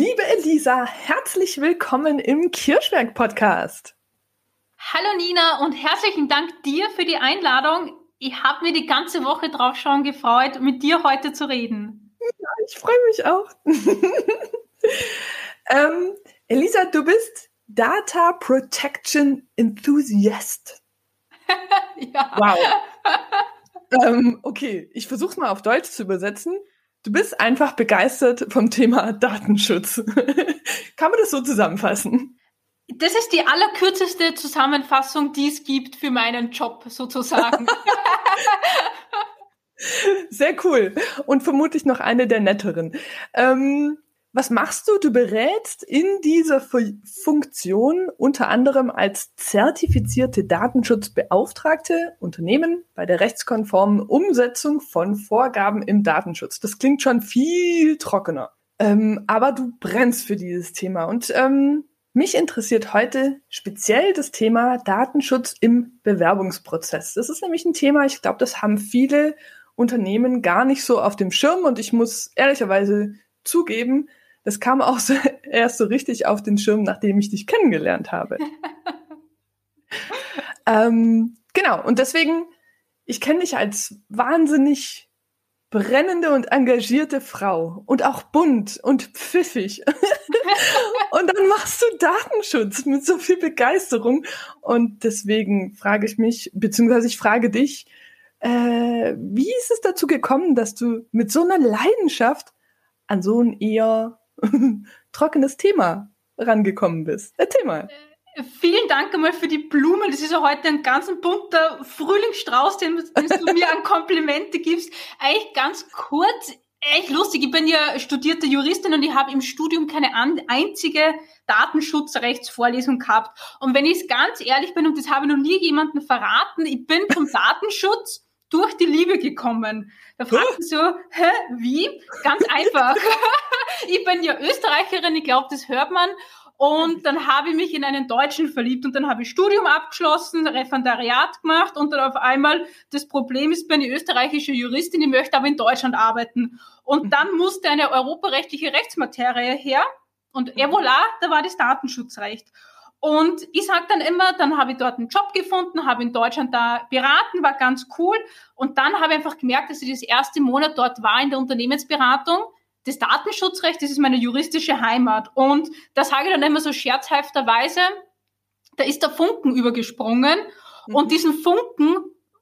Liebe Elisa, herzlich willkommen im Kirschwerk Podcast. Hallo Nina und herzlichen Dank dir für die Einladung. Ich habe mir die ganze Woche drauf schon gefreut, mit dir heute zu reden. Ja, ich freue mich auch. ähm, Elisa, du bist Data Protection Enthusiast. ja. Wow. ähm, okay, ich versuche es mal auf Deutsch zu übersetzen. Du bist einfach begeistert vom Thema Datenschutz. Kann man das so zusammenfassen? Das ist die allerkürzeste Zusammenfassung, die es gibt für meinen Job sozusagen. Sehr cool. Und vermutlich noch eine der netteren. Ähm, was machst du? Du berätst in dieser Funktion unter anderem als zertifizierte Datenschutzbeauftragte Unternehmen bei der rechtskonformen Umsetzung von Vorgaben im Datenschutz. Das klingt schon viel trockener. Ähm, aber du brennst für dieses Thema. Und ähm, mich interessiert heute speziell das Thema Datenschutz im Bewerbungsprozess. Das ist nämlich ein Thema, ich glaube, das haben viele Unternehmen gar nicht so auf dem Schirm und ich muss ehrlicherweise zugeben, das kam auch so, erst so richtig auf den Schirm, nachdem ich dich kennengelernt habe. ähm, genau, und deswegen, ich kenne dich als wahnsinnig brennende und engagierte Frau und auch bunt und pfiffig. und dann machst du Datenschutz mit so viel Begeisterung. Und deswegen frage ich mich, beziehungsweise ich frage dich, äh, wie ist es dazu gekommen, dass du mit so einer Leidenschaft an so ein eher trockenes Thema rangekommen bist. Erzähl mal. Äh, vielen Dank einmal für die Blumen. Das ist ja heute ein ganz bunter Frühlingsstrauß, den, den du mir an Komplimente gibst. Eigentlich ganz kurz, echt lustig. Ich bin ja studierte Juristin und ich habe im Studium keine einzige Datenschutzrechtsvorlesung gehabt. Und wenn ich es ganz ehrlich bin, und das habe ich noch nie jemandem verraten, ich bin zum Datenschutz durch die Liebe gekommen. Da fragt man so, hä, wie? Ganz einfach. ich bin ja Österreicherin, ich glaube, das hört man. Und dann habe ich mich in einen Deutschen verliebt und dann habe ich Studium abgeschlossen, Referendariat gemacht und dann auf einmal das Problem ist, bin ich österreichische Juristin, ich möchte aber in Deutschland arbeiten. Und dann musste eine europarechtliche Rechtsmaterie her und et voilà, da war das Datenschutzrecht. Und ich sage dann immer, dann habe ich dort einen Job gefunden, habe in Deutschland da beraten, war ganz cool. Und dann habe ich einfach gemerkt, dass ich das erste Monat dort war in der Unternehmensberatung. Das Datenschutzrecht, das ist meine juristische Heimat. Und da sage ich dann immer so scherzhafterweise, da ist der Funken übergesprungen. Mhm. Und diesen Funken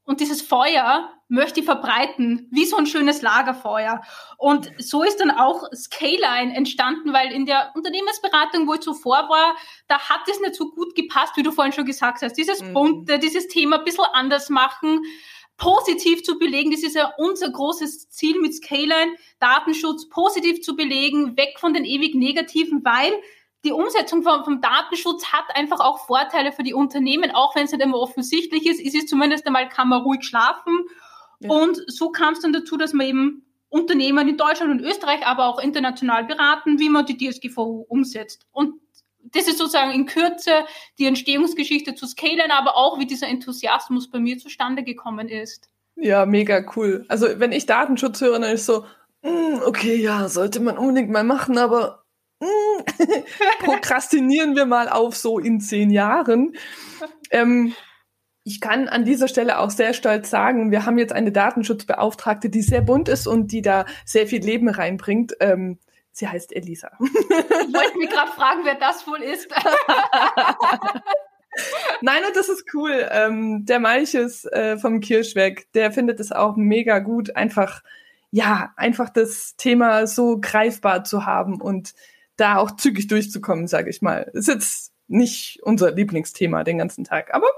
und dieses Feuer möchte ich verbreiten, wie so ein schönes Lagerfeuer. Und so ist dann auch Scaline entstanden, weil in der Unternehmensberatung, wo ich zuvor war, da hat es nicht so gut gepasst, wie du vorhin schon gesagt hast. Dieses mhm. Bunte, dieses Thema ein bisschen anders machen, positiv zu belegen, das ist ja unser großes Ziel mit Scaline, Datenschutz positiv zu belegen, weg von den ewig negativen, weil die Umsetzung vom, vom, Datenschutz hat einfach auch Vorteile für die Unternehmen, auch wenn es nicht immer offensichtlich ist, ist es zumindest einmal, kann man ruhig schlafen. Ja. Und so kam es dann dazu, dass man eben Unternehmen in Deutschland und Österreich, aber auch international beraten, wie man die DSGVO umsetzt. Und das ist sozusagen in Kürze die Entstehungsgeschichte zu scalen, aber auch wie dieser Enthusiasmus bei mir zustande gekommen ist. Ja, mega cool. Also wenn ich Datenschutz höre, dann ist so, mm, okay, ja, sollte man unbedingt mal machen, aber prokrastinieren wir mal auf so in zehn Jahren. Ähm, ich kann an dieser Stelle auch sehr stolz sagen, wir haben jetzt eine Datenschutzbeauftragte, die sehr bunt ist und die da sehr viel Leben reinbringt. Ähm, sie heißt Elisa. Ich wollte mich gerade fragen, wer das wohl ist. Nein, und das ist cool. Ähm, der Malches äh, vom Kirschweg, der findet es auch mega gut, einfach, ja, einfach das Thema so greifbar zu haben und da auch zügig durchzukommen, sage ich mal. Ist jetzt nicht unser Lieblingsthema den ganzen Tag, aber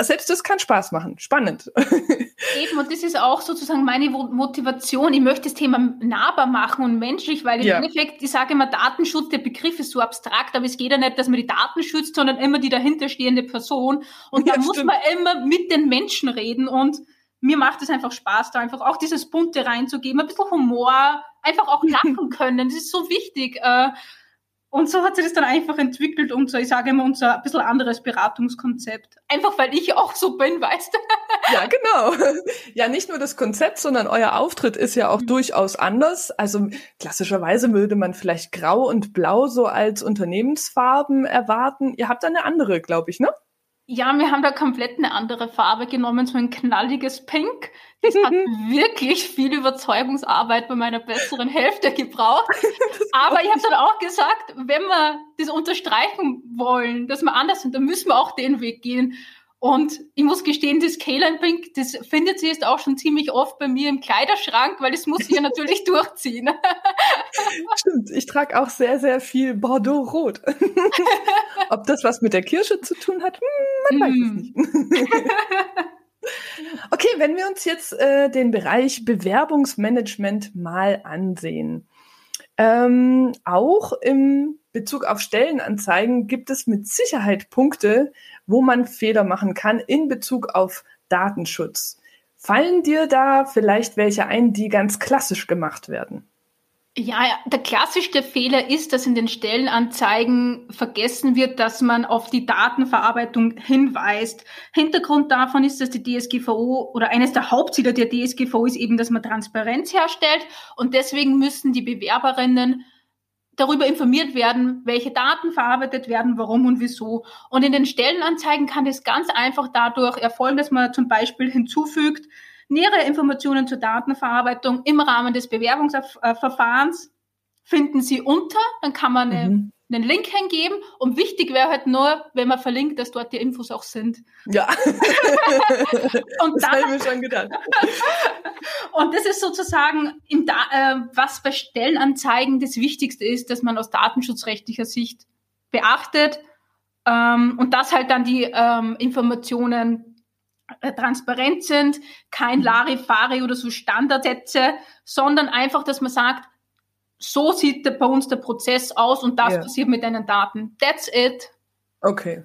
selbst das kann Spaß machen. Spannend. Eben, und das ist auch sozusagen meine Motivation. Ich möchte das Thema nahbar machen und menschlich, weil im ja. Endeffekt, ich sage immer, Datenschutz, der Begriff ist so abstrakt, aber es geht ja nicht, dass man die Daten schützt, sondern immer die dahinterstehende Person. Und da ja, muss stimmt. man immer mit den Menschen reden und mir macht es einfach Spaß, da einfach auch dieses Bunte reinzugeben, ein bisschen Humor, einfach auch lachen können. Das ist so wichtig. Und so hat sich das dann einfach entwickelt und so, ich sage immer, unser ein bisschen anderes Beratungskonzept. Einfach weil ich auch so bin, weißt du? Ja, genau. Ja, nicht nur das Konzept, sondern euer Auftritt ist ja auch mhm. durchaus anders. Also klassischerweise würde man vielleicht grau und blau so als Unternehmensfarben erwarten. Ihr habt eine andere, glaube ich, ne? Ja, wir haben da komplett eine andere Farbe genommen, so ein knalliges Pink. Das hat wirklich viel Überzeugungsarbeit bei meiner besseren Hälfte gebraucht. Aber ich habe dann auch gesagt, wenn wir das unterstreichen wollen, dass wir anders sind, dann müssen wir auch den Weg gehen. Und ich muss gestehen, das K-Line Pink, das findet sie jetzt auch schon ziemlich oft bei mir im Kleiderschrank, weil das muss ich ja natürlich durchziehen. Stimmt, ich trage auch sehr, sehr viel Bordeaux-Rot. Ob das was mit der Kirsche zu tun hat, hm, man weiß es mm. nicht. okay, wenn wir uns jetzt äh, den Bereich Bewerbungsmanagement mal ansehen. Ähm, auch im Bezug auf Stellenanzeigen gibt es mit Sicherheit Punkte, wo man Fehler machen kann in Bezug auf Datenschutz. Fallen dir da vielleicht welche ein, die ganz klassisch gemacht werden? Ja, der klassischste Fehler ist, dass in den Stellenanzeigen vergessen wird, dass man auf die Datenverarbeitung hinweist. Hintergrund davon ist, dass die DSGVO oder eines der Hauptziele der DSGVO ist eben, dass man Transparenz herstellt und deswegen müssen die Bewerberinnen darüber informiert werden, welche Daten verarbeitet werden, warum und wieso. Und in den Stellenanzeigen kann das ganz einfach dadurch erfolgen, dass man zum Beispiel hinzufügt, nähere Informationen zur Datenverarbeitung im Rahmen des Bewerbungsverfahrens finden Sie unter, dann kann man eine mhm einen Link hingeben und wichtig wäre halt nur, wenn man verlinkt, dass dort die Infos auch sind. Ja. und das habe ich mir schon gedacht. und das ist sozusagen, im da äh, was bei Stellenanzeigen das Wichtigste ist, dass man aus datenschutzrechtlicher Sicht beachtet ähm, und dass halt dann die ähm, Informationen transparent sind, kein mhm. Larifari oder so Standardsätze, sondern einfach, dass man sagt, so sieht der, bei uns der Prozess aus und das ja. passiert mit deinen Daten. That's it. Okay.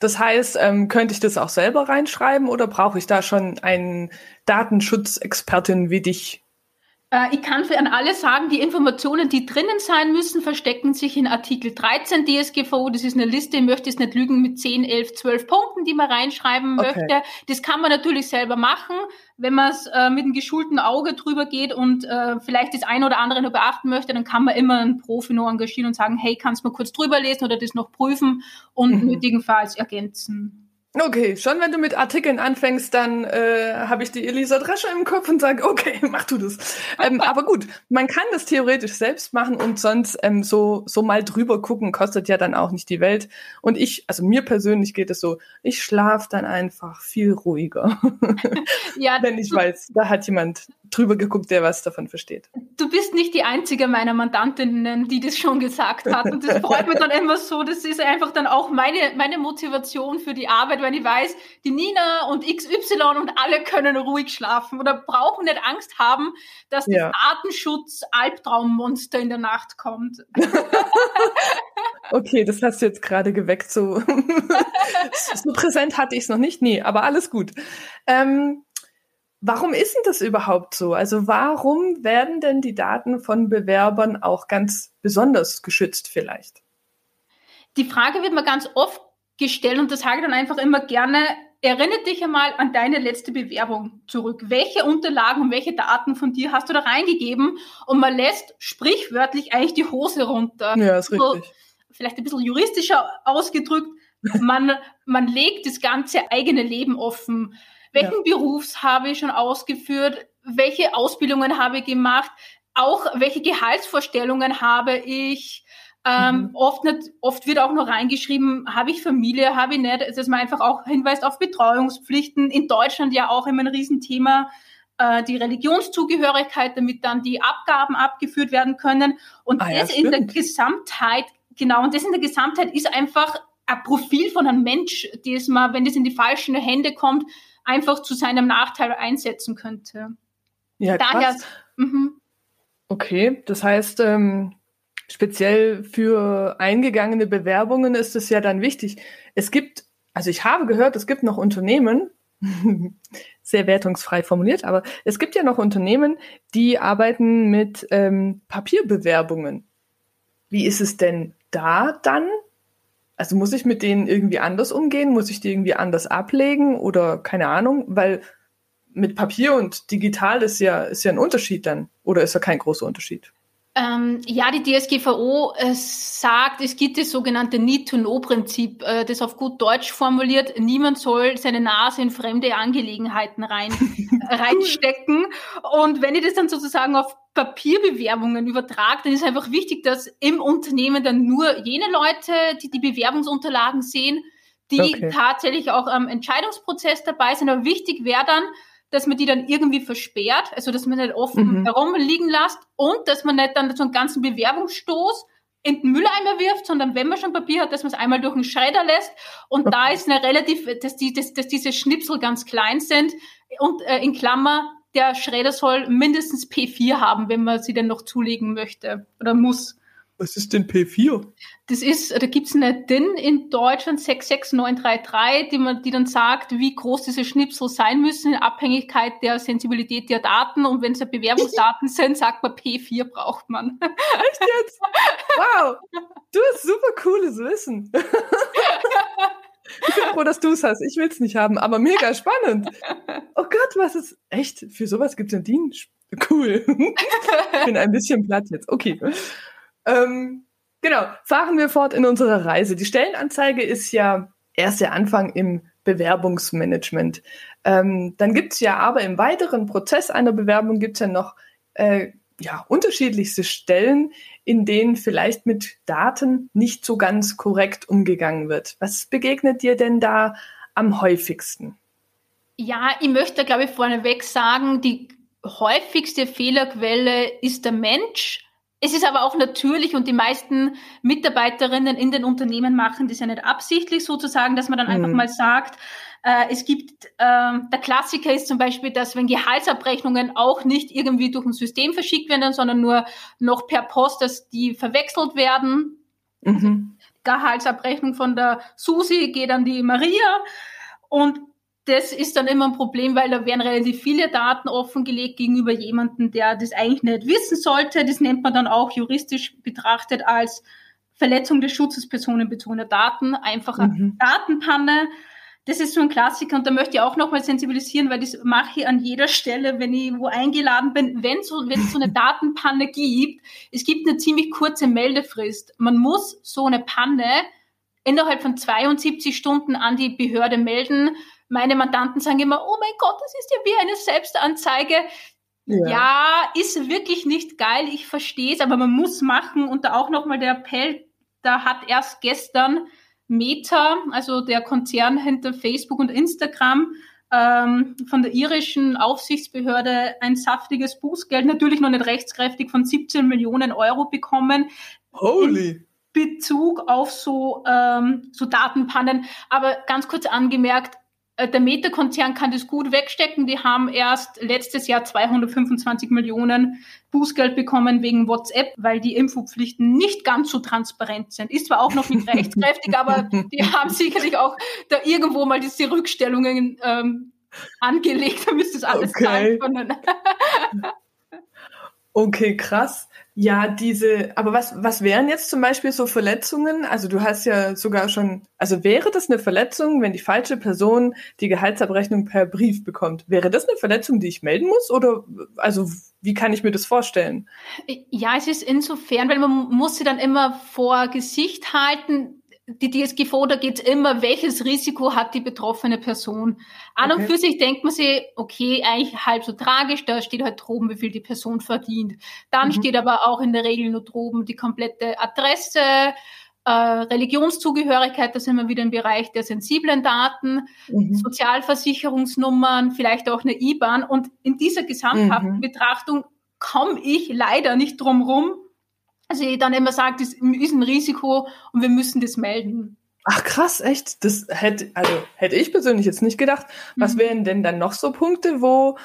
Das heißt, ähm, könnte ich das auch selber reinschreiben oder brauche ich da schon einen Datenschutzexpertin wie dich? Äh, ich kann für an alle sagen, die Informationen, die drinnen sein müssen, verstecken sich in Artikel 13 DSGVO. Das ist eine Liste, ich möchte es nicht lügen, mit 10, 11, 12 Punkten, die man reinschreiben okay. möchte. Das kann man natürlich selber machen, wenn man es äh, mit einem geschulten Auge drüber geht und äh, vielleicht das eine oder andere nur beachten möchte, dann kann man immer einen Profi nur engagieren und sagen, hey, kannst du mal kurz drüber lesen oder das noch prüfen und mhm. nötigenfalls ergänzen. Okay, schon wenn du mit Artikeln anfängst, dann äh, habe ich die Elisa Drescher im Kopf und sage, okay, mach du das. Ähm, aber gut, man kann das theoretisch selbst machen und sonst ähm, so so mal drüber gucken, kostet ja dann auch nicht die Welt. Und ich, also mir persönlich geht es so, ich schlafe dann einfach viel ruhiger, ja, wenn ich weiß, da hat jemand drüber geguckt, der was davon versteht. Du bist nicht die einzige meiner Mandantinnen, die das schon gesagt hat. Und das freut mich dann immer so. Das ist einfach dann auch meine, meine Motivation für die Arbeit, wenn ich weiß, die Nina und XY und alle können ruhig schlafen oder brauchen nicht Angst haben, dass das ja. Artenschutz-Albtraummonster in der Nacht kommt. okay, das hast du jetzt gerade geweckt. So, so präsent hatte ich es noch nicht. Nee, aber alles gut. Ähm, Warum ist denn das überhaupt so? Also warum werden denn die Daten von Bewerbern auch ganz besonders geschützt vielleicht? Die Frage wird mir ganz oft gestellt und das sage ich dann einfach immer gerne. Erinnere dich einmal an deine letzte Bewerbung zurück. Welche Unterlagen und welche Daten von dir hast du da reingegeben? Und man lässt sprichwörtlich eigentlich die Hose runter. Ja, ist richtig. Vielleicht ein bisschen juristischer ausgedrückt. Man, man legt das ganze eigene Leben offen welchen ja. Berufs habe ich schon ausgeführt, welche Ausbildungen habe ich gemacht, auch welche Gehaltsvorstellungen habe ich. Ähm, mhm. oft, nicht, oft wird auch noch reingeschrieben, habe ich Familie, habe ich nicht, dass man einfach auch hinweist auf Betreuungspflichten. In Deutschland ja auch immer ein Riesenthema, äh, die Religionszugehörigkeit, damit dann die Abgaben abgeführt werden können. Und ah, das ja, in der Gesamtheit, genau, und das in der Gesamtheit ist einfach ein Profil von einem Mensch, das man, wenn das in die falschen Hände kommt, einfach zu seinem Nachteil einsetzen könnte. Ja, Daher. Mhm. Okay, das heißt, ähm, speziell für eingegangene Bewerbungen ist es ja dann wichtig. Es gibt, also ich habe gehört, es gibt noch Unternehmen, sehr wertungsfrei formuliert, aber es gibt ja noch Unternehmen, die arbeiten mit ähm, Papierbewerbungen. Wie ist es denn da dann? Also muss ich mit denen irgendwie anders umgehen? Muss ich die irgendwie anders ablegen oder keine Ahnung? Weil mit Papier und digital ist ja, ist ja ein Unterschied dann. Oder ist da kein großer Unterschied? Ähm, ja, die DSGVO äh, sagt, es gibt das sogenannte Need-to-Know-Prinzip, äh, das auf gut Deutsch formuliert, niemand soll seine Nase in fremde Angelegenheiten rein, reinstecken. Und wenn ich das dann sozusagen auf Papierbewerbungen übertrage, dann ist einfach wichtig, dass im Unternehmen dann nur jene Leute, die die Bewerbungsunterlagen sehen, die okay. tatsächlich auch am Entscheidungsprozess dabei sind. Aber wichtig wäre dann, dass man die dann irgendwie versperrt, also dass man nicht offen mhm. herumliegen lässt und dass man nicht dann so einen ganzen Bewerbungsstoß in den Mülleimer wirft, sondern wenn man schon Papier hat, dass man es einmal durch den Schredder lässt. Und okay. da ist eine relativ, dass, die, dass, dass diese Schnipsel ganz klein sind und äh, in Klammer, der Schredder soll mindestens P4 haben, wenn man sie denn noch zulegen möchte oder muss. Was ist denn P4? Das ist, da gibt's eine DIN in Deutschland 66933, die, man, die dann sagt, wie groß diese Schnipsel sein müssen in Abhängigkeit der Sensibilität der Daten. Und wenn es Bewerbungsdaten sind, sagt man P4 braucht man. Echt jetzt? Wow! Du hast super cooles Wissen. Ich bin froh, dass du es hast. Ich will es nicht haben, aber mega spannend. Oh Gott, was ist echt? Für sowas gibt es einen DIN? Cool. Ich bin ein bisschen platt jetzt. Okay. Ähm, genau, fahren wir fort in unserer Reise. Die Stellenanzeige ist ja erst der Anfang im Bewerbungsmanagement. Ähm, dann gibt's ja aber im weiteren Prozess einer Bewerbung gibt's ja noch äh, ja, unterschiedlichste Stellen, in denen vielleicht mit Daten nicht so ganz korrekt umgegangen wird. Was begegnet dir denn da am häufigsten? Ja, ich möchte, glaube ich, vorneweg sagen, die häufigste Fehlerquelle ist der Mensch. Es ist aber auch natürlich und die meisten Mitarbeiterinnen in den Unternehmen machen das ja nicht absichtlich sozusagen, dass man dann einfach mhm. mal sagt, äh, es gibt, äh, der Klassiker ist zum Beispiel, dass wenn Gehaltsabrechnungen auch nicht irgendwie durch ein System verschickt werden, sondern nur noch per Post, dass die verwechselt werden. Mhm. Gehaltsabrechnung von der Susi geht an die Maria und das ist dann immer ein Problem, weil da werden relativ viele Daten offengelegt gegenüber jemandem, der das eigentlich nicht wissen sollte. Das nennt man dann auch juristisch betrachtet als Verletzung des Schutzes personenbezogener Daten, einfach mhm. Datenpanne. Das ist so ein Klassiker und da möchte ich auch nochmal sensibilisieren, weil das mache ich an jeder Stelle, wenn ich wo eingeladen bin, wenn so, wenn es so eine Datenpanne gibt. Es gibt eine ziemlich kurze Meldefrist. Man muss so eine Panne innerhalb von 72 Stunden an die Behörde melden meine Mandanten sagen immer, oh mein Gott, das ist ja wie eine Selbstanzeige. Ja. ja, ist wirklich nicht geil, ich verstehe es, aber man muss machen. Und da auch nochmal der Appell, da hat erst gestern Meta, also der Konzern hinter Facebook und Instagram, ähm, von der irischen Aufsichtsbehörde ein saftiges Bußgeld, natürlich noch nicht rechtskräftig, von 17 Millionen Euro bekommen. Holy! Bezug auf so, ähm, so Datenpannen. Aber ganz kurz angemerkt, der Meta-Konzern kann das gut wegstecken. Die haben erst letztes Jahr 225 Millionen Bußgeld bekommen wegen WhatsApp, weil die Infopflichten nicht ganz so transparent sind. Ist zwar auch noch nicht rechtskräftig, aber die haben sicherlich auch da irgendwo mal diese Rückstellungen ähm, angelegt, damit das alles okay. zahlen können. okay, krass. Ja, diese, aber was, was wären jetzt zum Beispiel so Verletzungen? Also du hast ja sogar schon, also wäre das eine Verletzung, wenn die falsche Person die Gehaltsabrechnung per Brief bekommt? Wäre das eine Verletzung, die ich melden muss? Oder, also wie kann ich mir das vorstellen? Ja, es ist insofern, weil man muss sie dann immer vor Gesicht halten, die DSGVO, da geht es immer, welches Risiko hat die betroffene Person. An okay. und für sich denkt man sich, okay, eigentlich halb so tragisch, da steht halt droben, wie viel die Person verdient. Dann mhm. steht aber auch in der Regel nur droben die komplette Adresse, äh, Religionszugehörigkeit, da sind wir wieder im Bereich der sensiblen Daten, mhm. Sozialversicherungsnummern, vielleicht auch eine IBAN. Und in dieser gesamthaften mhm. Betrachtung komme ich leider nicht drum rum, also ich dann immer sage, das ist ein Risiko und wir müssen das melden. Ach krass, echt? Das hätte, also hätte ich persönlich jetzt nicht gedacht. Was mhm. wären denn dann noch so Punkte, wo,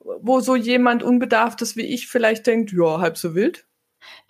wo so jemand Unbedarftes wie ich vielleicht denkt, ja, halb so wild?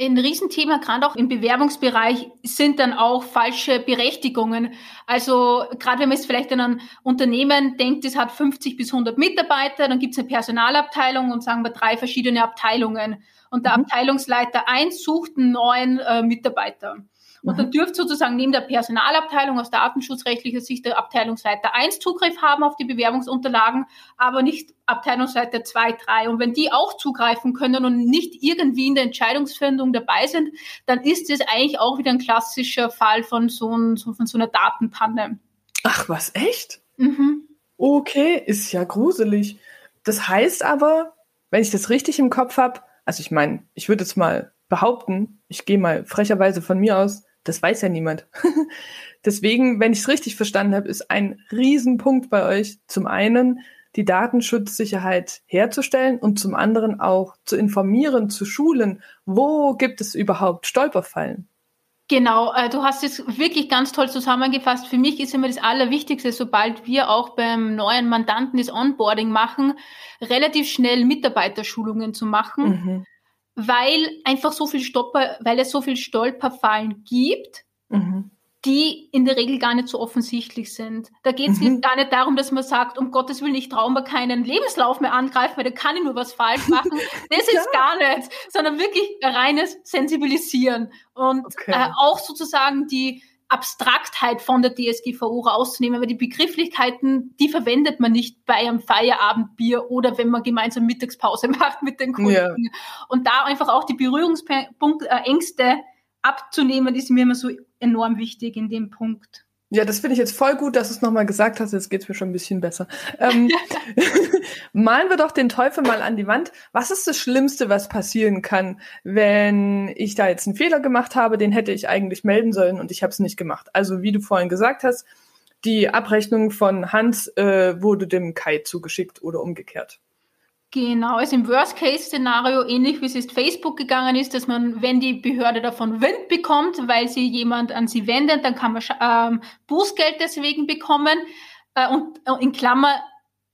Ein Riesenthema, gerade auch im Bewerbungsbereich, sind dann auch falsche Berechtigungen. Also gerade wenn man jetzt vielleicht an ein Unternehmen denkt, es hat 50 bis 100 Mitarbeiter, dann gibt es eine Personalabteilung und sagen wir drei verschiedene Abteilungen. Und der mhm. Abteilungsleiter 1 sucht einen neuen äh, Mitarbeiter. Und dann mhm. dürfte sozusagen neben der Personalabteilung aus datenschutzrechtlicher Sicht der Abteilungsleiter 1 Zugriff haben auf die Bewerbungsunterlagen, aber nicht Abteilungsleiter 2, 3. Und wenn die auch zugreifen können und nicht irgendwie in der Entscheidungsfindung dabei sind, dann ist es eigentlich auch wieder ein klassischer Fall von so, ein, von so einer Datenpanne. Ach, was, echt? Mhm. Okay, ist ja gruselig. Das heißt aber, wenn ich das richtig im Kopf habe, also ich meine, ich würde jetzt mal behaupten, ich gehe mal frecherweise von mir aus, das weiß ja niemand. Deswegen, wenn ich es richtig verstanden habe, ist ein Riesenpunkt bei euch zum einen die Datenschutzsicherheit herzustellen und zum anderen auch zu informieren, zu schulen, wo gibt es überhaupt Stolperfallen. Genau, äh, du hast es wirklich ganz toll zusammengefasst. Für mich ist immer das Allerwichtigste, sobald wir auch beim neuen Mandanten das Onboarding machen, relativ schnell Mitarbeiterschulungen zu machen. Mhm weil einfach so viel Stopper, weil es so viel Stolperfallen gibt, mhm. die in der Regel gar nicht so offensichtlich sind. Da geht es mhm. gar nicht darum, dass man sagt, um Gottes Willen, ich traue mir keinen Lebenslauf mehr angreifen, weil da kann ich nur was falsch machen. Das ja. ist gar nicht, sondern wirklich reines Sensibilisieren und okay. äh, auch sozusagen die Abstraktheit von der DSGVO rauszunehmen, weil die Begrifflichkeiten, die verwendet man nicht bei einem Feierabendbier oder wenn man gemeinsam Mittagspause macht mit den Kunden. Ja. Und da einfach auch die Berührungsängste äh, abzunehmen, ist mir immer so enorm wichtig in dem Punkt. Ja, das finde ich jetzt voll gut, dass du es nochmal gesagt hast. Jetzt geht's mir schon ein bisschen besser. Ähm, malen wir doch den Teufel mal an die Wand. Was ist das Schlimmste, was passieren kann, wenn ich da jetzt einen Fehler gemacht habe? Den hätte ich eigentlich melden sollen und ich habe es nicht gemacht. Also wie du vorhin gesagt hast, die Abrechnung von Hans äh, wurde dem Kai zugeschickt oder umgekehrt. Genau, also im Worst-Case-Szenario, ähnlich wie es ist Facebook gegangen ist, dass man, wenn die Behörde davon Wind bekommt, weil sie jemand an sie wendet, dann kann man ähm, Bußgeld deswegen bekommen. Äh, und äh, in Klammer,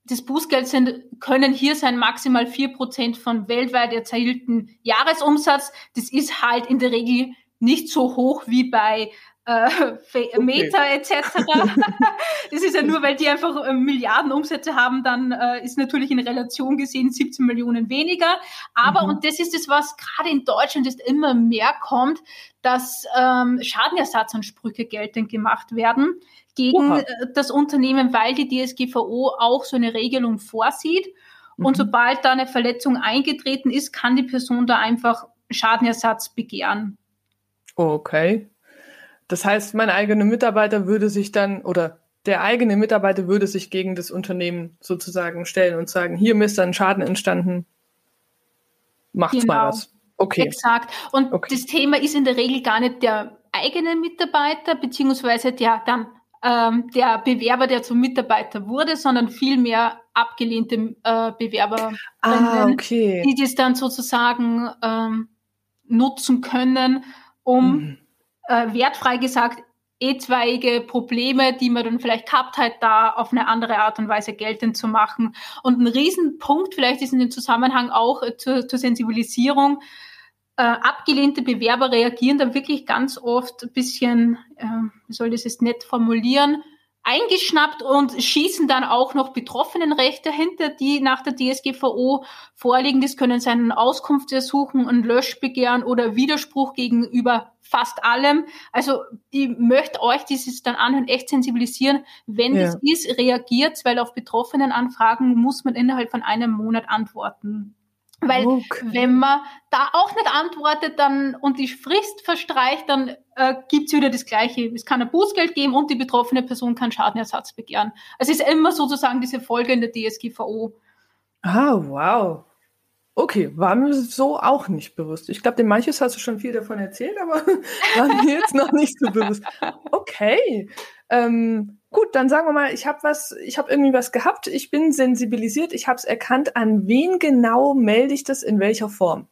das Bußgeld sind, können hier sein maximal vier Prozent von weltweit erzielten Jahresumsatz. Das ist halt in der Regel nicht so hoch wie bei äh, okay. Meta etc. das ist ja nur, weil die einfach äh, Milliarden Umsätze haben, dann äh, ist natürlich in Relation gesehen 17 Millionen weniger. Aber, mhm. und das ist es, was gerade in Deutschland ist immer mehr kommt, dass ähm, Schadenersatzansprüche geltend gemacht werden gegen Oha. Äh, das Unternehmen, weil die DSGVO auch so eine Regelung vorsieht. Und mhm. sobald da eine Verletzung eingetreten ist, kann die Person da einfach Schadenersatz begehren. Okay. Das heißt, mein eigener Mitarbeiter würde sich dann oder der eigene Mitarbeiter würde sich gegen das Unternehmen sozusagen stellen und sagen, hier ist ein Schaden entstanden, macht's genau. mal was. Okay. Exakt. Und okay. das Thema ist in der Regel gar nicht der eigene Mitarbeiter, beziehungsweise der dann ähm, der Bewerber, der zum Mitarbeiter wurde, sondern vielmehr abgelehnte äh, Bewerber, ah, okay. die das dann sozusagen ähm, nutzen können, um mhm äh, wertfrei gesagt, etwaige Probleme, die man dann vielleicht gehabt hat, da auf eine andere Art und Weise geltend zu machen. Und ein Riesenpunkt vielleicht ist in dem Zusammenhang auch äh, zur, zur Sensibilisierung. Äh, abgelehnte Bewerber reagieren dann wirklich ganz oft ein bisschen, äh, wie soll ich das jetzt nett formulieren, eingeschnappt und schießen dann auch noch Betroffenenrechte hinter, die nach der DSGVO vorliegen. Das können sein Auskunftsersuchen, ein Löschbegehren oder Widerspruch gegenüber fast allem. Also ich möchte euch dieses dann anhören, echt sensibilisieren. Wenn ja. das ist, reagiert, weil auf betroffenen Anfragen muss man innerhalb von einem Monat antworten. Weil okay. wenn man da auch nicht antwortet dann und die Frist verstreicht, dann äh, gibt's wieder das Gleiche. Es kann ein Bußgeld geben und die betroffene Person kann Schadenersatz begehren. Es ist immer sozusagen diese Folge in der DSGVO. Ah, wow. Okay, war mir so auch nicht bewusst. Ich glaube, dem manches hast du schon viel davon erzählt, aber war mir jetzt noch nicht so bewusst. Okay. Ähm, gut, dann sagen wir mal, ich habe was, ich habe irgendwie was gehabt, ich bin sensibilisiert, ich habe es erkannt. An wen genau melde ich das in welcher Form?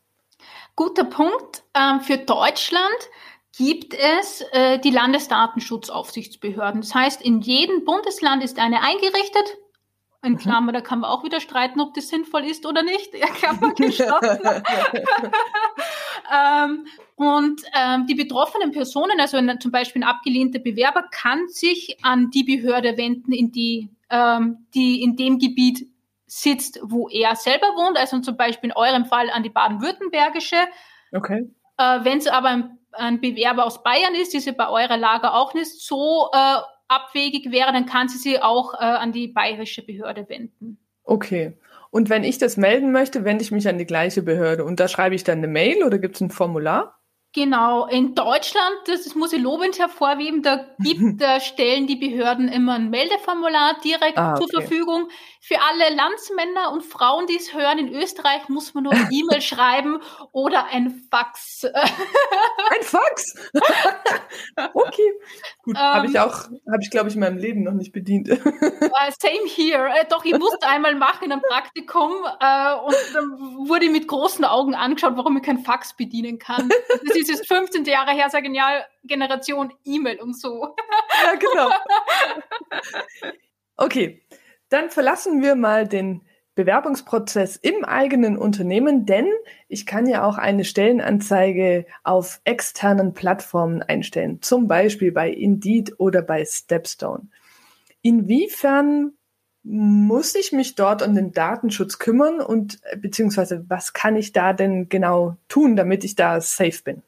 Guter Punkt. Ähm, für Deutschland gibt es äh, die Landesdatenschutzaufsichtsbehörden. Das heißt, in jedem Bundesland ist eine eingerichtet. In mhm. Klammer, da kann man auch wieder streiten, ob das sinnvoll ist oder nicht. Ja, Klammer geschlossen. ähm, und ähm, die betroffenen Personen, also zum Beispiel ein abgelehnter Bewerber, kann sich an die Behörde wenden, in die, ähm, die in dem Gebiet sitzt, wo er selber wohnt, also zum Beispiel in eurem Fall an die baden-württembergische. Okay. Äh, Wenn es aber ein, ein, Bewerber aus Bayern ist, die sie bei eurer Lager auch nicht so äh, abwegig wäre, dann kann sie sich auch äh, an die bayerische Behörde wenden. Okay. Und wenn ich das melden möchte, wende ich mich an die gleiche Behörde und da schreibe ich dann eine Mail oder gibt es ein Formular? Genau, in Deutschland, das muss ich lobend hervorheben, da gibt, da stellen die Behörden immer ein Meldeformular direkt ah, okay. zur Verfügung. Für alle Landsmänner und Frauen, die es hören, in Österreich muss man nur eine E-Mail schreiben oder ein Fax. ein Fax? okay. Gut, ähm, habe ich auch, habe ich glaube ich in meinem Leben noch nicht bedient. uh, same here. Äh, doch, ich musste einmal machen in einem Praktikum äh, und dann wurde ich mit großen Augen angeschaut, warum ich kein Fax bedienen kann. Das ist jetzt 15 Jahre her, ich ja, Generation E-Mail und so. ja, genau. Okay, dann verlassen wir mal den Bewerbungsprozess im eigenen Unternehmen, denn ich kann ja auch eine Stellenanzeige auf externen Plattformen einstellen, zum Beispiel bei Indeed oder bei Stepstone. Inwiefern muss ich mich dort um den Datenschutz kümmern und beziehungsweise was kann ich da denn genau tun, damit ich da safe bin?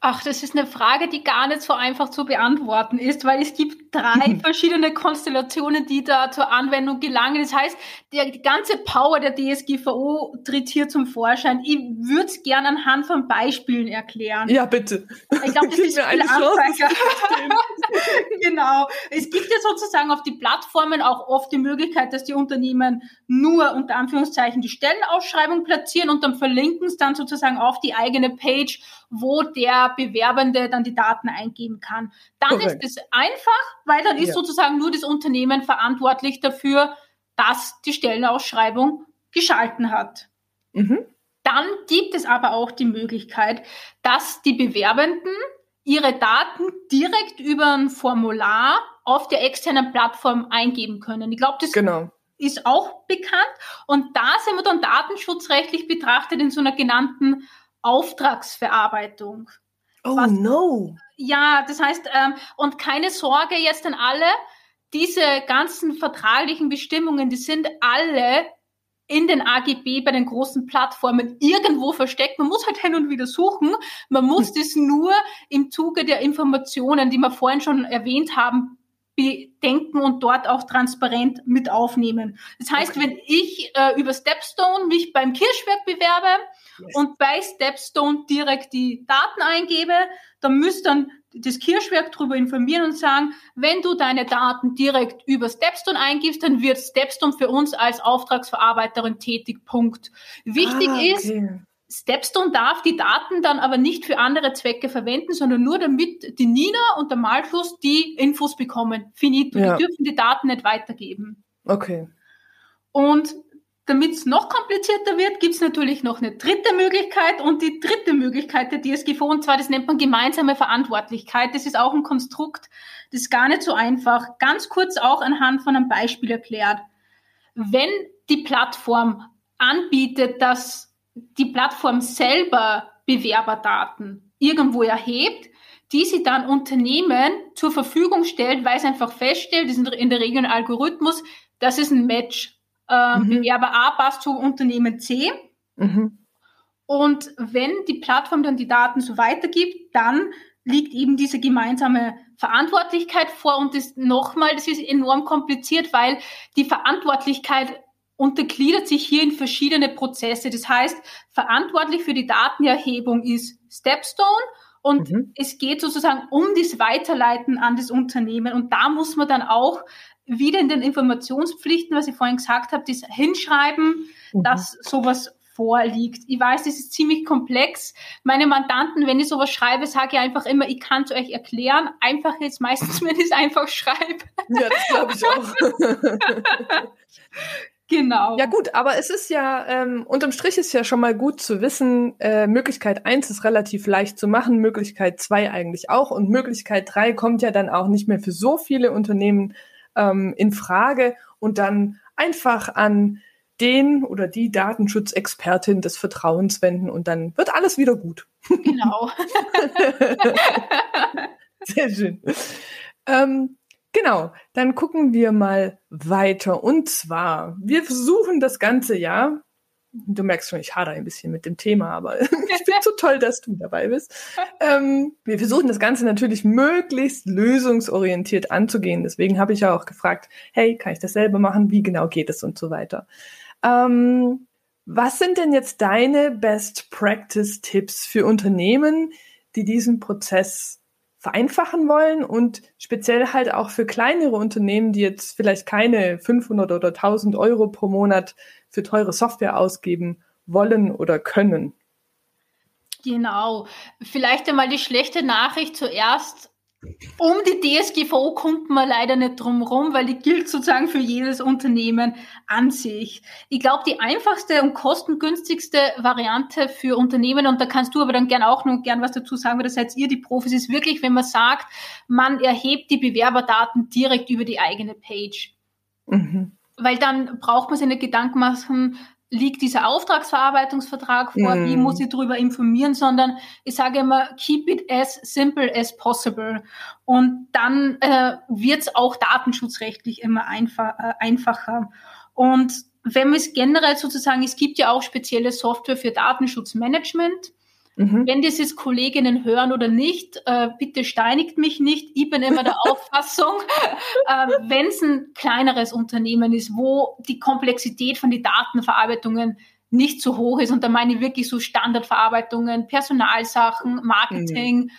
Ach, das ist eine Frage, die gar nicht so einfach zu beantworten ist, weil es gibt drei verschiedene Konstellationen, die da zur Anwendung gelangen. Das heißt, der, die ganze Power der DSGVO tritt hier zum Vorschein. Ich würde es gerne anhand von Beispielen erklären. Ja, bitte. Ich glaube, das ist viel Chance, Genau. Es gibt ja sozusagen auf die Plattformen auch oft die Möglichkeit, dass die Unternehmen nur unter Anführungszeichen die Stellenausschreibung platzieren und dann verlinken es dann sozusagen auf die eigene Page, wo der Bewerbende dann die Daten eingeben kann. Dann Korrekt. ist es einfach, weil dann ist ja. sozusagen nur das Unternehmen verantwortlich dafür, dass die Stellenausschreibung geschalten hat. Mhm. Dann gibt es aber auch die Möglichkeit, dass die Bewerbenden ihre Daten direkt über ein Formular auf der externen Plattform eingeben können. Ich glaube, das genau. ist auch bekannt. Und da sind wir dann datenschutzrechtlich betrachtet in so einer genannten Auftragsverarbeitung. Oh Was, no. Ja, das heißt, ähm, und keine Sorge jetzt an alle, diese ganzen vertraglichen Bestimmungen, die sind alle in den AGB bei den großen Plattformen irgendwo versteckt. Man muss halt hin und wieder suchen. Man muss hm. das nur im Zuge der Informationen, die wir vorhin schon erwähnt haben, bedenken und dort auch transparent mit aufnehmen. Das heißt, okay. wenn ich äh, über Stepstone mich beim Kirschwerk bewerbe. Und bei Stepstone direkt die Daten eingebe, dann müsste dann das Kirschwerk darüber informieren und sagen, wenn du deine Daten direkt über Stepstone eingibst, dann wird Stepstone für uns als Auftragsverarbeiterin tätig. Punkt. Wichtig ah, okay. ist, Stepstone darf die Daten dann aber nicht für andere Zwecke verwenden, sondern nur damit die Nina und der Malfluss die Infos bekommen. Finito. Ja. Die dürfen die Daten nicht weitergeben. Okay. Und damit es noch komplizierter wird, gibt es natürlich noch eine dritte Möglichkeit und die dritte Möglichkeit der DSGVO, und zwar das nennt man gemeinsame Verantwortlichkeit. Das ist auch ein Konstrukt, das ist gar nicht so einfach. Ganz kurz auch anhand von einem Beispiel erklärt. Wenn die Plattform anbietet, dass die Plattform selber Bewerberdaten irgendwo erhebt, die sie dann Unternehmen zur Verfügung stellt, weil es einfach feststellt, das ist in der Regel ein Algorithmus, das ist ein Match. Ähm, mhm. Bewerber A passt zu Unternehmen C. Mhm. Und wenn die Plattform dann die Daten so weitergibt, dann liegt eben diese gemeinsame Verantwortlichkeit vor und das nochmal, das ist enorm kompliziert, weil die Verantwortlichkeit untergliedert sich hier in verschiedene Prozesse. Das heißt, verantwortlich für die Datenerhebung ist Stepstone und mhm. es geht sozusagen um das Weiterleiten an das Unternehmen. Und da muss man dann auch wieder in den Informationspflichten, was ich vorhin gesagt habe, das hinschreiben, mhm. dass sowas vorliegt. Ich weiß, das ist ziemlich komplex. Meine Mandanten, wenn ich sowas schreibe, sage ich einfach immer, ich kann es euch erklären. Einfach jetzt meistens, wenn ich es einfach schreibe. Ja, das glaube ich auch. Genau. Ja gut, aber es ist ja, ähm, unterm Strich ist ja schon mal gut zu wissen, äh, Möglichkeit eins ist relativ leicht zu machen, Möglichkeit zwei eigentlich auch und Möglichkeit drei kommt ja dann auch nicht mehr für so viele Unternehmen ähm, in Frage und dann einfach an den oder die Datenschutzexpertin des Vertrauens wenden und dann wird alles wieder gut. Genau. Sehr schön. Ähm, Genau, dann gucken wir mal weiter. Und zwar, wir versuchen das ganze Jahr, du merkst schon, ich hader ein bisschen mit dem Thema, aber ich finde so toll, dass du dabei bist. Ähm, wir versuchen das Ganze natürlich möglichst lösungsorientiert anzugehen. Deswegen habe ich ja auch gefragt, hey, kann ich das selber machen? Wie genau geht es und so weiter. Ähm, was sind denn jetzt deine Best Practice Tipps für Unternehmen, die diesen Prozess vereinfachen wollen und speziell halt auch für kleinere Unternehmen, die jetzt vielleicht keine 500 oder 1000 Euro pro Monat für teure Software ausgeben wollen oder können. Genau. Vielleicht einmal die schlechte Nachricht zuerst. Um die DSGVO kommt man leider nicht drum rum, weil die gilt sozusagen für jedes Unternehmen an sich. Ich glaube, die einfachste und kostengünstigste Variante für Unternehmen, und da kannst du aber dann gern auch noch gern was dazu sagen, weil das seid ihr die Profis, ist wirklich, wenn man sagt, man erhebt die Bewerberdaten direkt über die eigene Page. Mhm. Weil dann braucht man sich nicht Gedanken machen, liegt dieser Auftragsverarbeitungsvertrag vor, mm. wie mhm. muss ich darüber informieren, sondern ich sage immer, keep it as simple as possible. Und dann äh, wird es auch datenschutzrechtlich immer einfach, äh, einfacher. Und wenn wir es generell sozusagen, es gibt ja auch spezielle Software für Datenschutzmanagement. Mhm. Wenn das jetzt Kolleginnen hören oder nicht, äh, bitte steinigt mich nicht. Ich bin immer der Auffassung, äh, wenn es ein kleineres Unternehmen ist, wo die Komplexität von den Datenverarbeitungen nicht so hoch ist, und da meine ich wirklich so Standardverarbeitungen, Personalsachen, Marketing, mhm.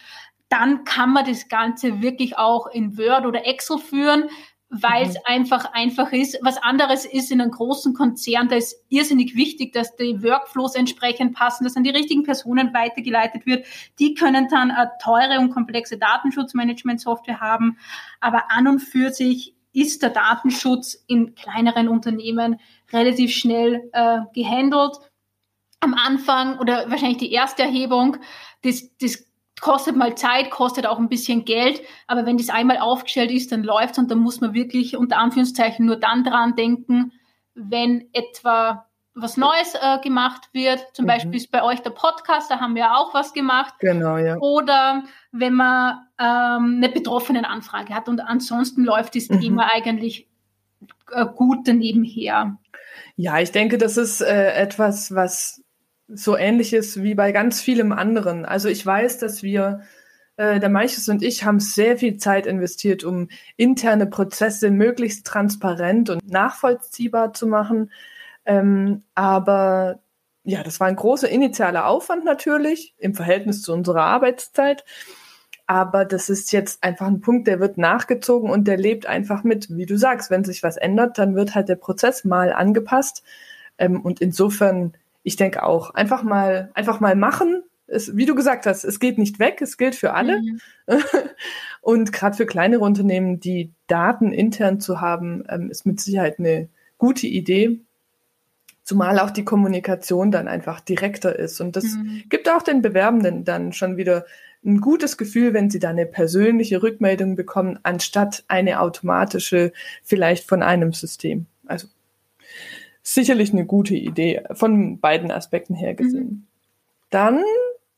dann kann man das Ganze wirklich auch in Word oder Excel führen weil es mhm. einfach einfach ist. Was anderes ist in einem großen Konzern, da ist irrsinnig wichtig, dass die Workflows entsprechend passen, dass an die richtigen Personen weitergeleitet wird. Die können dann eine teure und komplexe Datenschutzmanagement-Software haben, aber an und für sich ist der Datenschutz in kleineren Unternehmen relativ schnell äh, gehandelt. Am Anfang oder wahrscheinlich die erste Erhebung, das, das kostet mal Zeit, kostet auch ein bisschen Geld, aber wenn das einmal aufgestellt ist, dann läuft's und dann muss man wirklich unter Anführungszeichen nur dann dran denken, wenn etwa was Neues äh, gemacht wird. Zum mhm. Beispiel ist bei euch der Podcast, da haben wir auch was gemacht. Genau, ja. Oder wenn man ähm, eine betroffenen Anfrage hat und ansonsten läuft das mhm. Thema eigentlich äh, gut daneben her. Ja, ich denke, das ist äh, etwas, was so ähnliches wie bei ganz vielem anderen. Also ich weiß, dass wir, äh, der Meiches und ich, haben sehr viel Zeit investiert, um interne Prozesse möglichst transparent und nachvollziehbar zu machen. Ähm, aber ja, das war ein großer initialer Aufwand natürlich im Verhältnis zu unserer Arbeitszeit. Aber das ist jetzt einfach ein Punkt, der wird nachgezogen und der lebt einfach mit. Wie du sagst, wenn sich was ändert, dann wird halt der Prozess mal angepasst. Ähm, und insofern ich denke auch, einfach mal, einfach mal machen. Es, wie du gesagt hast, es geht nicht weg, es gilt für alle. Mhm. Und gerade für kleinere Unternehmen, die Daten intern zu haben, ähm, ist mit Sicherheit eine gute Idee. Zumal auch die Kommunikation dann einfach direkter ist. Und das mhm. gibt auch den Bewerbenden dann schon wieder ein gutes Gefühl, wenn sie da eine persönliche Rückmeldung bekommen, anstatt eine automatische, vielleicht von einem System. Sicherlich eine gute Idee, von beiden Aspekten her gesehen. Mhm. Dann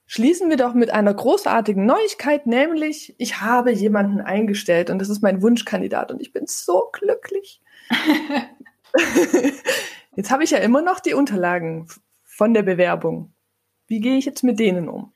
schließen wir doch mit einer großartigen Neuigkeit, nämlich ich habe jemanden eingestellt und das ist mein Wunschkandidat und ich bin so glücklich. jetzt habe ich ja immer noch die Unterlagen von der Bewerbung. Wie gehe ich jetzt mit denen um?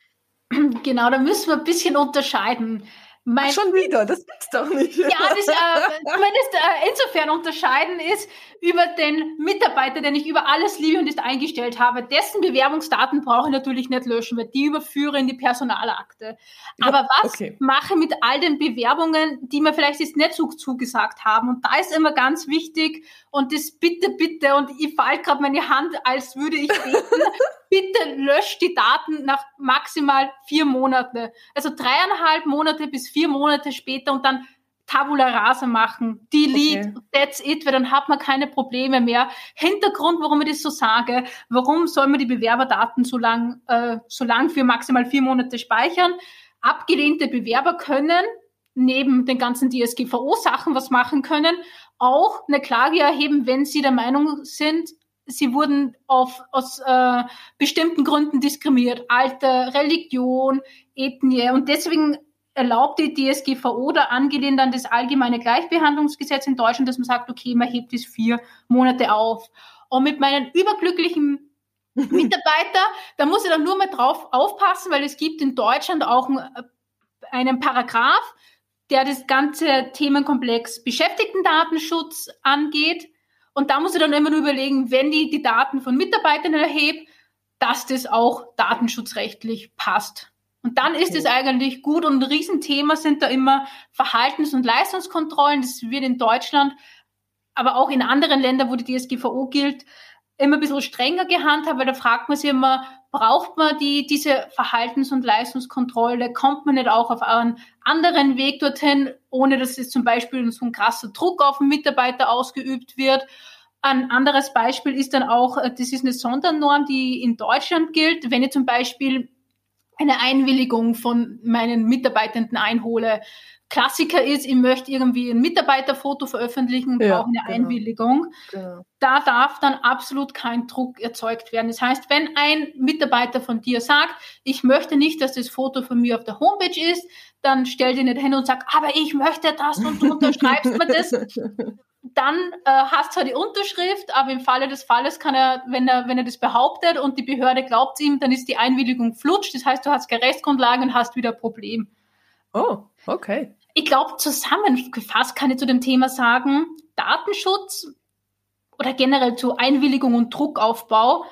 Genau, da müssen wir ein bisschen unterscheiden. Mein, Schon wieder, das gibt's doch nicht. Ja, das äh, zumindest äh, insofern unterscheiden ist über den Mitarbeiter, den ich über alles liebe und ist eingestellt habe. Dessen Bewerbungsdaten brauche ich natürlich nicht löschen, weil die überführe in die Personalakte. Aber was okay. mache mit all den Bewerbungen, die mir vielleicht jetzt nicht so zugesagt haben? Und da ist immer ganz wichtig und das bitte, bitte, und ich falle gerade meine Hand, als würde ich beten, bitte löscht die Daten nach maximal vier Monate. Also dreieinhalb Monate bis vier Monate später und dann Tabula rasa machen, delete, okay. that's it, weil dann hat man keine Probleme mehr. Hintergrund, warum ich das so sage, warum soll man die Bewerberdaten so lang, äh, so lang für maximal vier Monate speichern? Abgelehnte Bewerber können neben den ganzen DSGVO-Sachen was machen können, auch eine Klage erheben, wenn sie der Meinung sind, sie wurden auf, aus äh, bestimmten Gründen diskriminiert, Alter, Religion, Ethnie und deswegen erlaubt die DSGVO da angelehnt an das allgemeine Gleichbehandlungsgesetz in Deutschland, dass man sagt, okay, man hebt es vier Monate auf. Und mit meinen überglücklichen Mitarbeiter, da muss ich dann nur mal drauf aufpassen, weil es gibt in Deutschland auch einen Paragraph, der das ganze Themenkomplex Beschäftigtendatenschutz angeht. Und da muss ich dann immer nur überlegen, wenn die die Daten von Mitarbeitern erhebt, dass das auch datenschutzrechtlich passt. Und dann ist es eigentlich gut und ein Riesenthema sind da immer Verhaltens- und Leistungskontrollen. Das wird in Deutschland, aber auch in anderen Ländern, wo die DSGVO gilt, immer ein bisschen strenger gehandhabt, weil da fragt man sich immer, braucht man die, diese Verhaltens- und Leistungskontrolle? Kommt man nicht auch auf einen anderen Weg dorthin, ohne dass es zum Beispiel so ein krasser Druck auf den Mitarbeiter ausgeübt wird? Ein anderes Beispiel ist dann auch, äh, das ist eine Sondernorm, die in Deutschland gilt. Wenn ich zum Beispiel eine Einwilligung von meinen Mitarbeitenden einhole. Klassiker ist, ich möchte irgendwie ein Mitarbeiterfoto veröffentlichen, ja, brauche eine genau. Einwilligung. Genau. Da darf dann absolut kein Druck erzeugt werden. Das heißt, wenn ein Mitarbeiter von dir sagt, ich möchte nicht, dass das Foto von mir auf der Homepage ist, dann stell dir nicht hin und sag, aber ich möchte das und du unterschreibst mir das. dann äh, hast zwar die Unterschrift, aber im Falle des Falles kann er, wenn er, wenn er das behauptet und die Behörde glaubt ihm, dann ist die Einwilligung flutscht. Das heißt, du hast keine Rechtsgrundlage und hast wieder ein Problem. Oh, okay. Ich glaube, zusammengefasst kann ich zu dem Thema sagen, Datenschutz oder generell zu Einwilligung und Druckaufbau.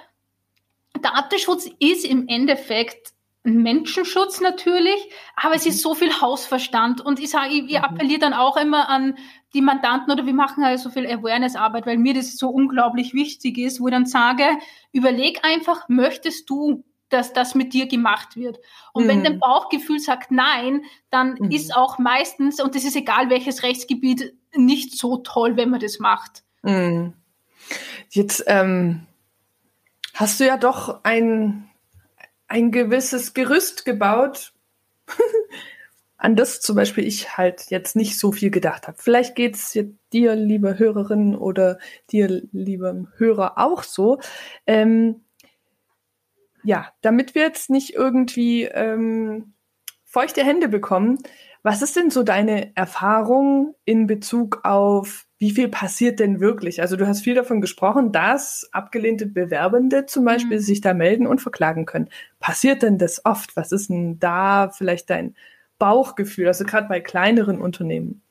Datenschutz ist im Endeffekt Menschenschutz natürlich, aber es ist mhm. so viel Hausverstand und ich sage, ich, ich mhm. appelliere dann auch immer an die Mandanten oder wir machen halt so viel Awareness-Arbeit, weil mir das so unglaublich wichtig ist, wo ich dann sage, überleg einfach, möchtest du, dass das mit dir gemacht wird? Und mhm. wenn dein Bauchgefühl sagt nein, dann mhm. ist auch meistens, und das ist egal welches Rechtsgebiet, nicht so toll, wenn man das macht. Mhm. Jetzt ähm, hast du ja doch ein ein gewisses Gerüst gebaut, an das zum Beispiel ich halt jetzt nicht so viel gedacht habe. Vielleicht geht's jetzt dir, liebe Hörerin, oder dir, lieber Hörer, auch so. Ähm, ja, damit wir jetzt nicht irgendwie ähm, feuchte Hände bekommen, was ist denn so deine Erfahrung in Bezug auf wie viel passiert denn wirklich? Also du hast viel davon gesprochen, dass abgelehnte Bewerbende zum Beispiel mhm. sich da melden und verklagen können. Passiert denn das oft? Was ist denn da vielleicht dein Bauchgefühl? Also gerade bei kleineren Unternehmen.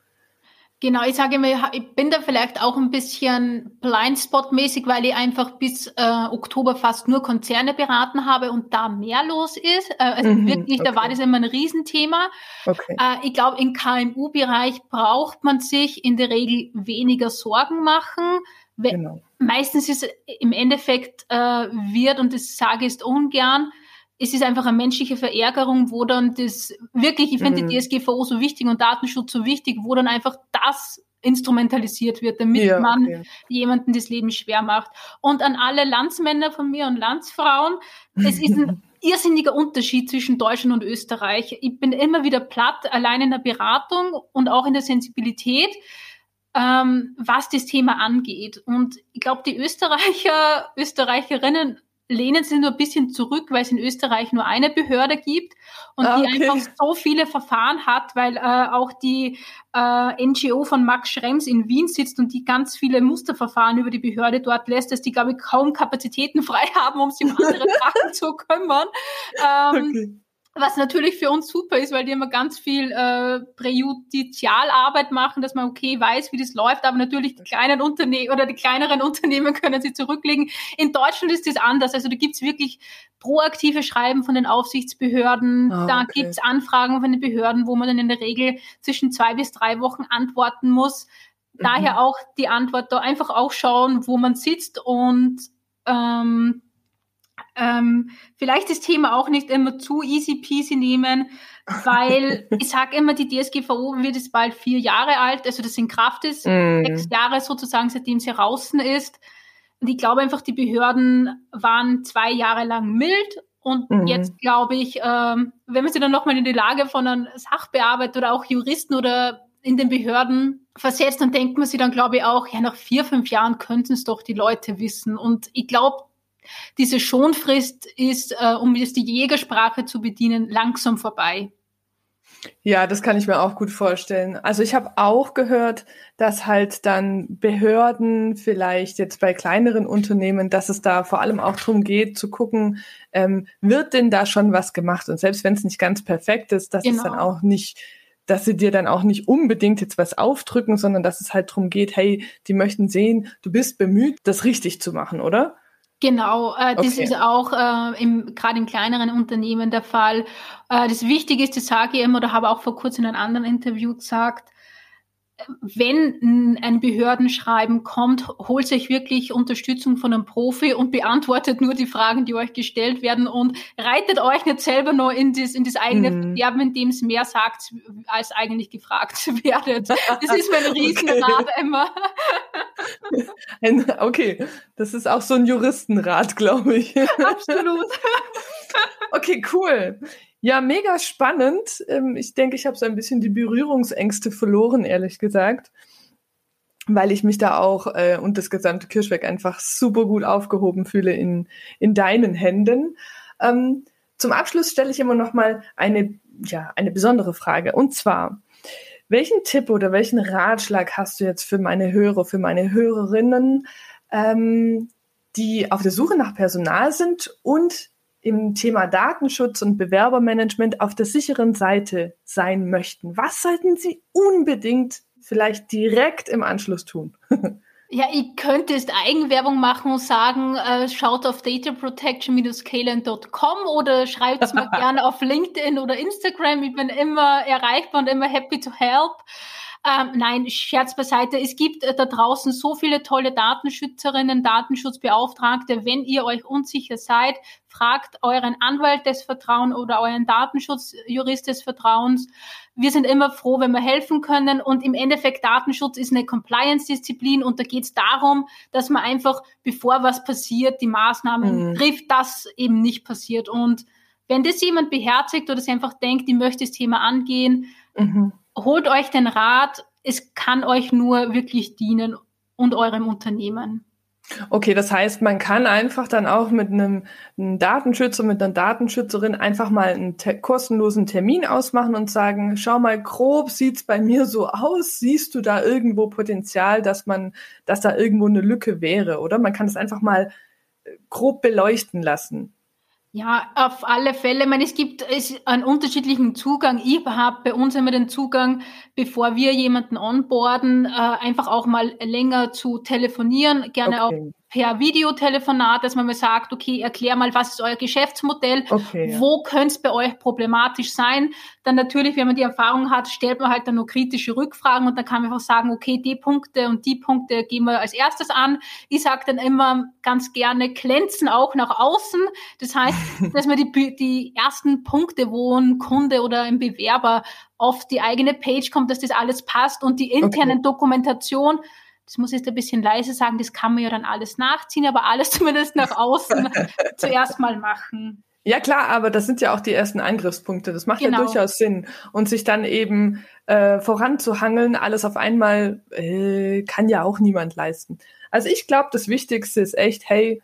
Genau, ich sage mir, ich bin da vielleicht auch ein bisschen Blindspot-mäßig, weil ich einfach bis äh, Oktober fast nur Konzerne beraten habe und da mehr los ist. Äh, also mhm, wirklich, okay. da war das immer ein Riesenthema. Okay. Äh, ich glaube, im KMU-Bereich braucht man sich in der Regel weniger Sorgen machen. Genau. Meistens ist im Endeffekt äh, wird, und das sage ich ungern, es ist einfach eine menschliche Verärgerung, wo dann das wirklich, ich finde mhm. die DSGVO so wichtig und Datenschutz so wichtig, wo dann einfach das instrumentalisiert wird, damit ja, man okay. jemanden das Leben schwer macht. Und an alle Landsmänner von mir und Landsfrauen, es ist ein irrsinniger Unterschied zwischen Deutschland und Österreich. Ich bin immer wieder platt, allein in der Beratung und auch in der Sensibilität, ähm, was das Thema angeht. Und ich glaube, die Österreicher, Österreicherinnen lehnen sie nur ein bisschen zurück, weil es in Österreich nur eine Behörde gibt und ah, okay. die einfach so viele Verfahren hat, weil äh, auch die äh, NGO von Max Schrems in Wien sitzt und die ganz viele Musterverfahren über die Behörde dort lässt, dass die, glaube ich, kaum Kapazitäten frei haben, um sich um andere Sachen zu kümmern. Ähm, okay. Was natürlich für uns super ist, weil die immer ganz viel äh, Präjudizialarbeit machen, dass man okay weiß, wie das läuft, aber natürlich die kleinen Unternehmen oder die kleineren Unternehmen können sie zurücklegen. In Deutschland ist das anders. Also da gibt's wirklich proaktive Schreiben von den Aufsichtsbehörden, ah, da gibt's Anfragen von den Behörden, wo man dann in der Regel zwischen zwei bis drei Wochen antworten muss. Daher mhm. auch die Antwort da einfach auch schauen, wo man sitzt und ähm, ähm, vielleicht das Thema auch nicht immer zu easy peasy nehmen, weil ich sage immer, die DSGVO wird jetzt bald vier Jahre alt, also das in Kraft ist, mm. sechs Jahre sozusagen, seitdem sie draußen ist. Und ich glaube einfach, die Behörden waren zwei Jahre lang mild und mhm. jetzt glaube ich, ähm, wenn man sich dann nochmal in die Lage von einem Sachbearbeiter oder auch Juristen oder in den Behörden versetzt, dann denkt man sich dann, glaube ich, auch, ja, nach vier, fünf Jahren könnten es doch die Leute wissen. Und ich glaube, diese Schonfrist ist, äh, um jetzt die Jägersprache zu bedienen, langsam vorbei. Ja, das kann ich mir auch gut vorstellen. Also ich habe auch gehört, dass halt dann Behörden vielleicht jetzt bei kleineren Unternehmen, dass es da vor allem auch darum geht zu gucken, ähm, wird denn da schon was gemacht? Und selbst wenn es nicht ganz perfekt ist, dass genau. es dann genau. auch nicht dass sie dir dann auch nicht unbedingt jetzt was aufdrücken, sondern dass es halt darum geht, hey, die möchten sehen, du bist bemüht, das richtig zu machen, oder? Genau, äh, das okay. ist auch äh, im, gerade in kleineren Unternehmen der Fall. Äh, das Wichtige ist, das sage ich immer oder habe auch vor kurzem in einem anderen Interview gesagt, wenn ein Behördenschreiben kommt, holt euch wirklich Unterstützung von einem Profi und beantwortet nur die Fragen, die euch gestellt werden und reitet euch nicht selber nur in das, in das eigene mhm. Verderben, indem es mehr sagt, als eigentlich gefragt werdet. Das ist mein Riesenrat okay. immer. okay, das ist auch so ein Juristenrat, glaube ich. Absolut. Okay, cool. Ja, mega spannend. Ähm, ich denke, ich habe so ein bisschen die Berührungsängste verloren, ehrlich gesagt, weil ich mich da auch äh, und das gesamte Kirschwerk einfach super gut aufgehoben fühle in, in deinen Händen. Ähm, zum Abschluss stelle ich immer noch mal eine, ja, eine besondere Frage. Und zwar, welchen Tipp oder welchen Ratschlag hast du jetzt für meine Hörer, für meine Hörerinnen, ähm, die auf der Suche nach Personal sind und im Thema Datenschutz und Bewerbermanagement auf der sicheren Seite sein möchten, was sollten Sie unbedingt vielleicht direkt im Anschluss tun? Ja, ich könnte jetzt Eigenwerbung machen und sagen, äh, schaut auf dataprotection-kalen.com oder schreibt es mir gerne auf LinkedIn oder Instagram. Ich bin immer erreichbar und immer happy to help. Ähm, nein, Scherz beiseite. Es gibt äh, da draußen so viele tolle Datenschützerinnen, Datenschutzbeauftragte. Wenn ihr euch unsicher seid, fragt euren Anwalt des Vertrauens oder euren Datenschutzjurist des Vertrauens. Wir sind immer froh, wenn wir helfen können. Und im Endeffekt, Datenschutz ist eine Compliance-Disziplin und da geht es darum, dass man einfach, bevor was passiert, die Maßnahmen mhm. trifft, dass eben nicht passiert. Und wenn das jemand beherzigt oder sich einfach denkt, die möchte das Thema angehen, mhm holt euch den Rat, es kann euch nur wirklich dienen und eurem Unternehmen. Okay, das heißt, man kann einfach dann auch mit einem, einem Datenschützer, mit einer Datenschützerin einfach mal einen te kostenlosen Termin ausmachen und sagen, schau mal, grob sieht's bei mir so aus. Siehst du da irgendwo Potenzial, dass man, dass da irgendwo eine Lücke wäre, oder? Man kann es einfach mal äh, grob beleuchten lassen. Ja, auf alle Fälle. Ich meine, es gibt es einen unterschiedlichen Zugang. Ich habe bei uns immer den Zugang, bevor wir jemanden onboarden, äh, einfach auch mal länger zu telefonieren, gerne okay. auch per Videotelefonat, dass man mal sagt, okay, erklär mal, was ist euer Geschäftsmodell, okay, wo könnte es bei euch problematisch sein. Dann natürlich, wenn man die Erfahrung hat, stellt man halt dann nur kritische Rückfragen und dann kann man einfach sagen, okay, die Punkte und die Punkte gehen wir als erstes an. Ich sage dann immer ganz gerne, glänzen auch nach außen. Das heißt, dass man die, die ersten Punkte, wo ein Kunde oder ein Bewerber auf die eigene Page kommt, dass das alles passt und die internen okay. Dokumentation das muss ich jetzt ein bisschen leise sagen, das kann man ja dann alles nachziehen, aber alles zumindest nach außen zuerst mal machen. Ja klar, aber das sind ja auch die ersten Angriffspunkte. Das macht genau. ja durchaus Sinn. Und sich dann eben äh, voranzuhangeln, alles auf einmal, äh, kann ja auch niemand leisten. Also ich glaube, das Wichtigste ist echt, hey,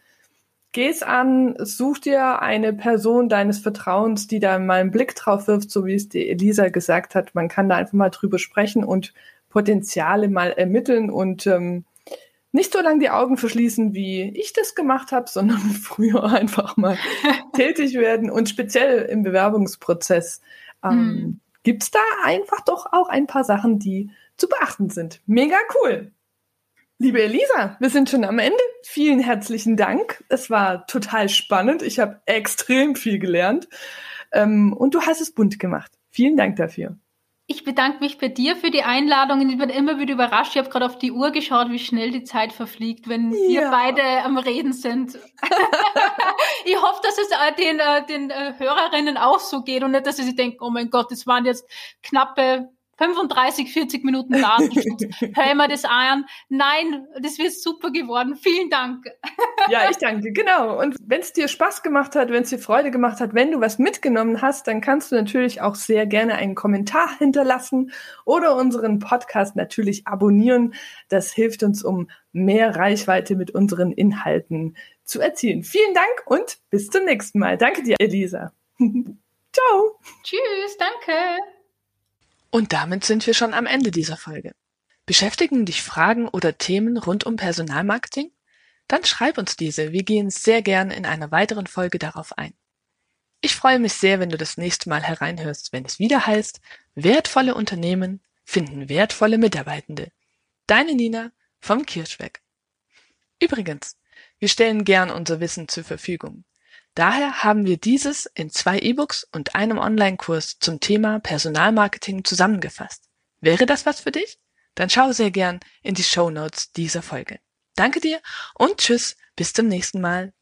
geh's an, such dir eine Person deines Vertrauens, die da mal einen Blick drauf wirft, so wie es die Elisa gesagt hat. Man kann da einfach mal drüber sprechen und Potenziale mal ermitteln und ähm, nicht so lange die Augen verschließen, wie ich das gemacht habe, sondern früher einfach mal tätig werden und speziell im Bewerbungsprozess ähm, hm. gibt es da einfach doch auch ein paar Sachen, die zu beachten sind. Mega cool. Liebe Elisa, wir sind schon am Ende. Vielen herzlichen Dank. Es war total spannend. Ich habe extrem viel gelernt. Ähm, und du hast es bunt gemacht. Vielen Dank dafür. Ich bedanke mich bei dir für die Einladung und ich bin immer wieder überrascht. Ich habe gerade auf die Uhr geschaut, wie schnell die Zeit verfliegt, wenn ja. wir beide am Reden sind. ich hoffe, dass es äh, den, äh, den äh, Hörerinnen auch so geht und nicht, dass sie sich denken, oh mein Gott, das waren jetzt knappe 35, 40 Minuten Datenschutz. Hör mal das an. Nein, das wird super geworden. Vielen Dank. Ja, ich danke, genau. Und wenn es dir Spaß gemacht hat, wenn es dir Freude gemacht hat, wenn du was mitgenommen hast, dann kannst du natürlich auch sehr gerne einen Kommentar hinterlassen oder unseren Podcast natürlich abonnieren. Das hilft uns, um mehr Reichweite mit unseren Inhalten zu erzielen. Vielen Dank und bis zum nächsten Mal. Danke dir, Elisa. Ciao. Tschüss, danke. Und damit sind wir schon am Ende dieser Folge. Beschäftigen dich Fragen oder Themen rund um Personalmarketing? Dann schreib uns diese, wir gehen sehr gern in einer weiteren Folge darauf ein. Ich freue mich sehr, wenn du das nächste Mal hereinhörst, wenn es wieder heißt, wertvolle Unternehmen finden wertvolle Mitarbeitende. Deine Nina vom Kirschweg. Übrigens, wir stellen gern unser Wissen zur Verfügung. Daher haben wir dieses in zwei E-Books und einem Online-Kurs zum Thema Personalmarketing zusammengefasst. Wäre das was für dich? Dann schau sehr gern in die Show Notes dieser Folge. Danke dir und tschüss, bis zum nächsten Mal.